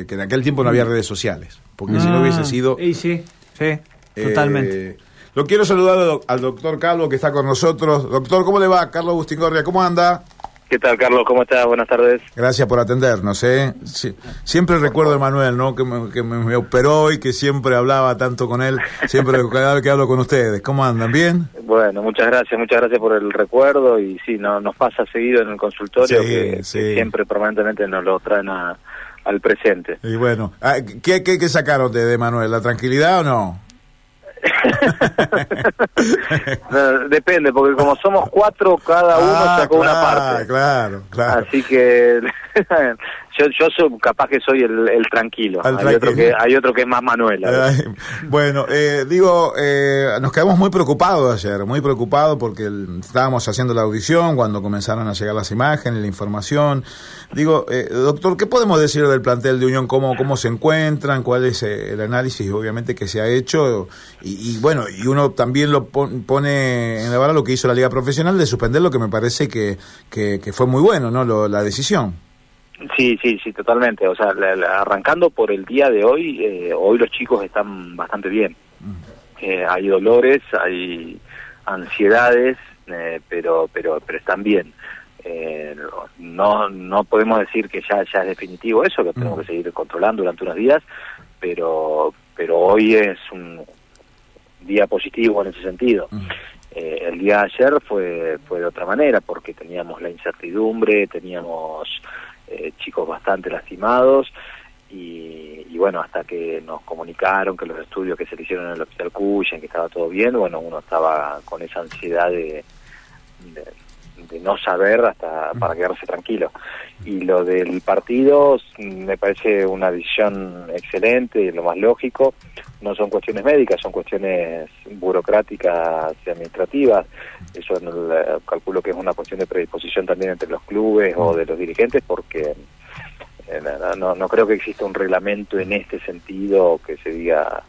eh, que en aquel tiempo no había redes sociales, porque si no hubiese sido... Y sí, sí, totalmente. Eh, lo quiero saludar al, doc- al doctor Calvo que está con nosotros. Doctor, ¿cómo le va? Carlos Bustingorria, ¿cómo anda? ¿Qué tal, Carlos? ¿Cómo estás? Buenas tardes. Gracias por atendernos, ¿eh? Sí, siempre recuerdo a Manuel, ¿no? Que, me, que me- me operó y que siempre hablaba tanto con él, siempre cada vez que hablo con ustedes. ¿Cómo andan? ¿Bien? Bueno, muchas gracias, muchas gracias por el recuerdo y sí, no, nos pasa seguido en el consultorio Sí, que, que siempre permanentemente nos lo traen a- al presente. Y bueno, ah, ¿qué, qué, qué sacaron de, de Manuel? ¿La tranquilidad o no? No, depende, porque como somos cuatro, cada uno Ah, sacó una claro, parte. Claro, claro. Así que yo, yo soy, capaz que soy el, el tranquilo. Hay, otro que, hay otro que es más Manuel. bueno, eh, digo, eh, nos quedamos muy preocupados ayer, muy preocupados porque el- estábamos haciendo la audición cuando comenzaron a llegar las imágenes, la información. Digo, eh, doctor, ¿qué podemos decir del plantel de Unión? ¿Cómo, cómo se encuentran? ¿Cuál es eh, el análisis, obviamente, que se ha hecho? Y, y bueno, y uno también lo pon- pone en la vara lo que hizo la Liga Profesional de suspender lo que me parece que, que, que fue muy bueno, ¿no? Lo- la decisión. Sí, sí, sí, totalmente. O sea, la- la- arrancando por el día de hoy, eh, hoy los chicos están bastante bien. Eh, hay dolores, hay ansiedades, eh, pero, pero, pero están bien. Eh, no, no podemos decir que ya, ya es definitivo eso, lo tenemos Mm. que seguir controlando durante unos días, pero, pero hoy es un día positivo en ese sentido. Mm. Eh, el día de ayer fue, fue de otra manera, porque teníamos la incertidumbre, teníamos eh, chicos bastante lastimados y, y bueno, hasta que nos comunicaron que los estudios que se le hicieron en el hospital Cuyen, que estaba todo bien, bueno, uno estaba con esa ansiedad de, de, de no saber hasta para quedarse tranquilo. Y lo del partido me parece una decisión excelente y lo más lógico. No son cuestiones médicas, son cuestiones burocráticas y administrativas. Eso en el, calculo que es una cuestión de predisposición también entre los clubes o de los dirigentes, porque eh, no, no, no creo que exista un reglamento en este sentido que se diga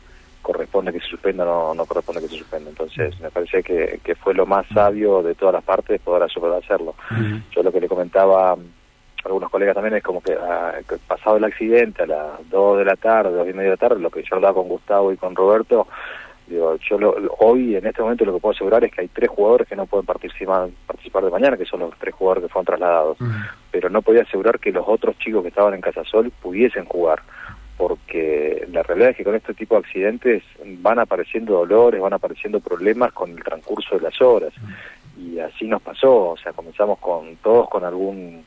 corresponde que se suspenda o no, no corresponde que se suspenda. Entonces, me parece que, que fue lo más sabio de todas las partes poder hacerlo. Yo lo que le comentaba a algunos colegas también es como que, ah, que pasado el accidente a las 2 de la tarde, dos y media de la tarde, lo que yo hablaba con Gustavo y con Roberto, digo, yo lo- lo- hoy en este momento lo que puedo asegurar es que hay tres jugadores que no pueden participar, participar de mañana, que son los tres jugadores que fueron trasladados. Pero no podía asegurar que los otros chicos que estaban en Casasol pudiesen jugar, porque la realidad es que con este tipo de accidentes van apareciendo dolores, van apareciendo problemas con el transcurso de las horas, y así nos pasó, o sea, comenzamos con todos con algún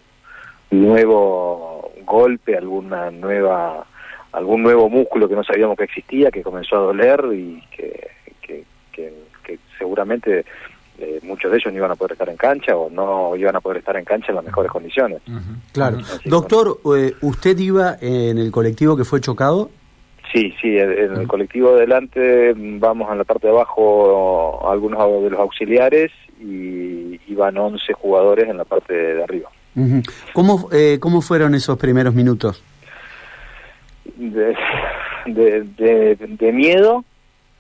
nuevo golpe, alguna nueva algún nuevo músculo que no sabíamos que existía, que comenzó a doler y que, que, que, que seguramente eh, muchos de ellos no iban a poder estar en cancha o no iban a poder estar en cancha en las mejores condiciones. Claro. Así Doctor, eh, ¿usted iba en el colectivo que fue chocado? Sí, sí, en en el colectivo de adelante vamos en la parte de abajo algunos de los auxiliares y iban 11 jugadores en la parte de arriba. ¿Cómo, eh, ¿Cómo fueron esos primeros minutos? De, de, de- de miedo,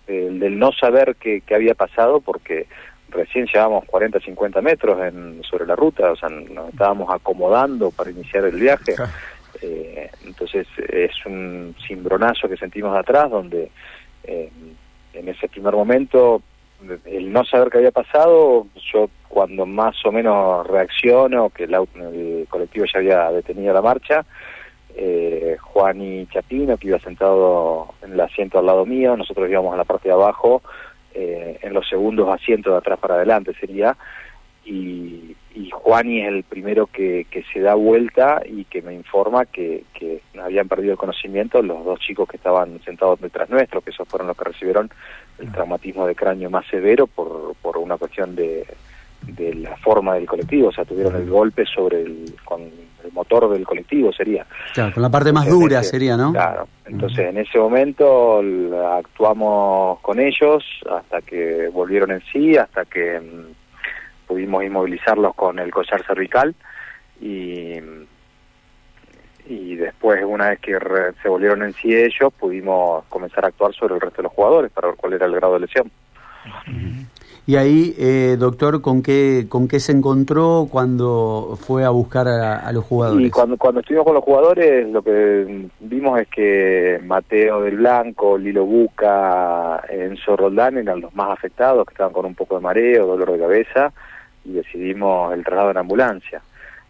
el del no saber qué, qué había pasado, porque recién llevábamos 40, 50 metros en, sobre la ruta, o sea, nos estábamos acomodando para iniciar el viaje. Eh, entonces es un cimbronazo que sentimos de atrás, donde eh, en ese primer momento, el no saber qué había pasado, yo cuando más o menos reacciono, que el, el colectivo ya había detenido la marcha, eh, Juan y Chapino, que iba sentado en el asiento al lado mío, nosotros íbamos en la parte de abajo, eh, en los segundos asientos de atrás para adelante sería, y, y Juani es el primero que, que se da vuelta y que me informa que, que habían perdido el conocimiento los dos chicos que estaban sentados detrás nuestro, que esos fueron los que recibieron el traumatismo de cráneo más severo por, por una cuestión de, de la forma del colectivo, o sea, tuvieron el golpe sobre el, con el motor del colectivo sería. Claro, con la parte más Entonces, dura ese- sería, ¿no? Claro. Entonces, en ese momento actuamos con ellos hasta que volvieron en sí, hasta que mm, pudimos inmovilizarlos con el collar cervical y y después, una vez que re- se volvieron en sí ellos, pudimos comenzar a actuar sobre el resto de los jugadores para ver cuál era el grado de lesión. Y ahí, eh, doctor, ¿con qué, ¿con qué se encontró cuando fue a buscar a, los jugadores? Y cuando, cuando estuvimos con los jugadores, lo que vimos es que Mateo del Blanco, Lilo Buca, Enzo Roldán eran los más afectados, que estaban con un poco de mareo, dolor de cabeza, y decidimos el traslado en ambulancia.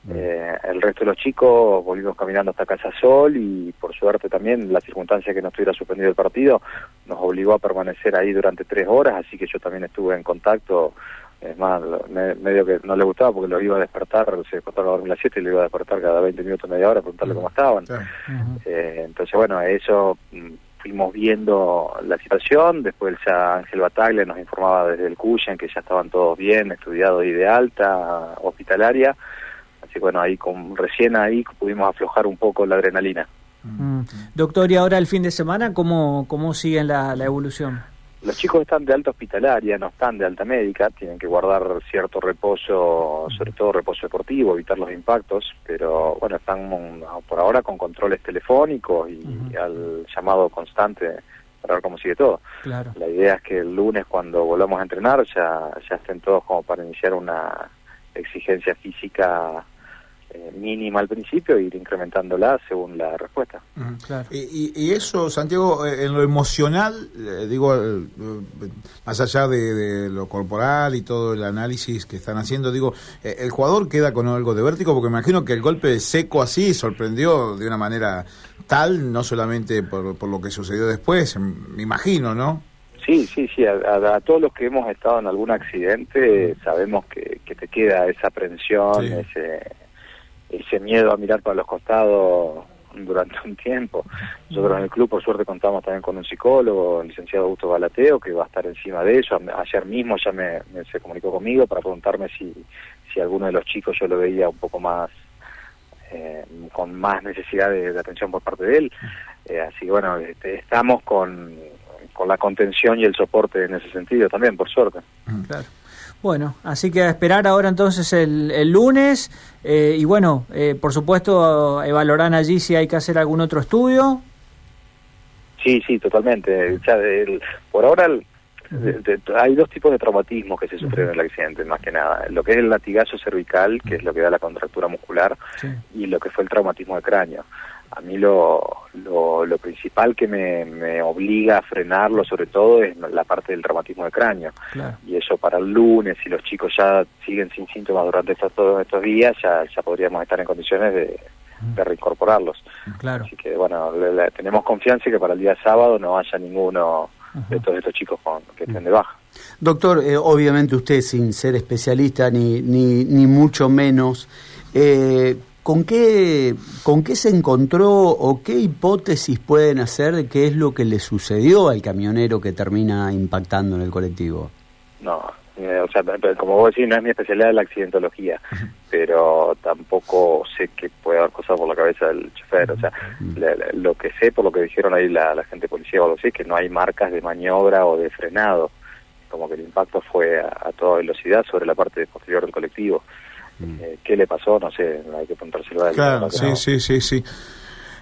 Eh, el resto de los chicos volvimos caminando hasta Casa Sol y por suerte también la circunstancia que no estuviera suspendido el partido nos obligó a permanecer ahí durante tres horas, así que yo también estuve en contacto. Es más, medio que no le gustaba porque lo iba a despertar, se despertaba a dormir las 7 y lo iba a despertar cada 20 minutos, media hora, preguntarle cómo estaban. Eh, entonces, bueno, eso mm, fuimos viendo la situación, después ya Ángel Bataglia nos informaba desde el Cuyen que ya estaban todos bien, estudiados y de alta, hospitalaria, Así que bueno, ahí con, recién ahí pudimos aflojar un poco la adrenalina. Mm. Doctor, y ahora el fin de semana, ¿cómo, cómo siguen la, evolución? Los chicos están de alta hospitalaria, no están de alta médica, tienen que guardar cierto reposo, sobre todo reposo deportivo, evitar los impactos, pero bueno, están por ahora con controles telefónicos y al llamado constante para ver cómo sigue todo. Claro. La idea es que el lunes cuando volvamos a entrenar ya, ya estén todos como para iniciar una exigencia física eh, mínima al principio e ir incrementándola según la respuesta. y, eso, Santiago, eh, en lo emocional, eh, digo, más allá de, lo corporal y todo el análisis que están haciendo, digo, el jugador queda con algo de vértigo porque me imagino que el golpe seco así sorprendió de una manera tal, no solamente por, por lo que sucedió después, me imagino, ¿no? Sí, sí, sí, a, todos los que hemos estado en algún accidente sabemos que, que te queda esa aprensión, ese ese miedo a mirar para los costados durante un tiempo. Nosotros en el club, por suerte, contamos también con un psicólogo, el licenciado Augusto Balateo, que va a estar encima de eso. Ayer mismo ya me, se comunicó conmigo para preguntarme si, si alguno de los chicos yo lo veía un poco más, eh, con más necesidad de, atención por parte de él. Eh, así que bueno, este, estamos con, con la contención y el soporte en ese sentido también, por suerte. Claro. Bueno, así que a esperar ahora entonces el, el lunes eh, y bueno, eh, por supuesto evaluarán allí si hay que hacer algún otro estudio. Sí, sí, totalmente. por ahora hay dos tipos de traumatismos que se sufren en el accidente, más que nada. Lo que es el latigazo cervical, que es lo que da la contractura muscular, y lo que fue el traumatismo de cráneo a mí lo, lo, principal que me, obliga a frenarlo sobre todo es la parte del traumatismo de cráneo. Y eso para el lunes, si los chicos ya siguen sin síntomas durante estos, todos estos días, ya, ya podríamos estar en condiciones de, reincorporarlos. Claro. Así que bueno, tenemos confianza que para el día sábado no haya ninguno de todos estos chicos con, que estén de baja. Doctor, eh, obviamente usted sin ser especialista ni, ni, ni mucho menos, eh, ¿Con qué, ¿Con qué se encontró o qué hipótesis pueden hacer de qué es lo que le sucedió al camionero que termina impactando en el colectivo? No, eh, o sea, como vos decís, no es mi especialidad la accidentología, pero tampoco sé que puede haber cosas por la cabeza del chofer. O sea, lo que sé, por lo que dijeron ahí la, gente policía o algo así, es que no hay marcas de maniobra o de frenado. Como que el impacto fue a, a toda velocidad sobre la parte posterior del colectivo. Mm. Eh, qué le pasó, no sé, hay que preguntárselo a él. Claro, sí, sí, sí, sí.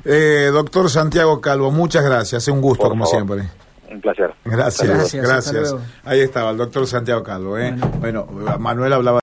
Eh, doctor Santiago Calvo, muchas gracias, un gusto como siempre. Un placer. Gracias, gracias. Ahí estaba el doctor Santiago Calvo. ¿eh? bueno Manuel hablaba.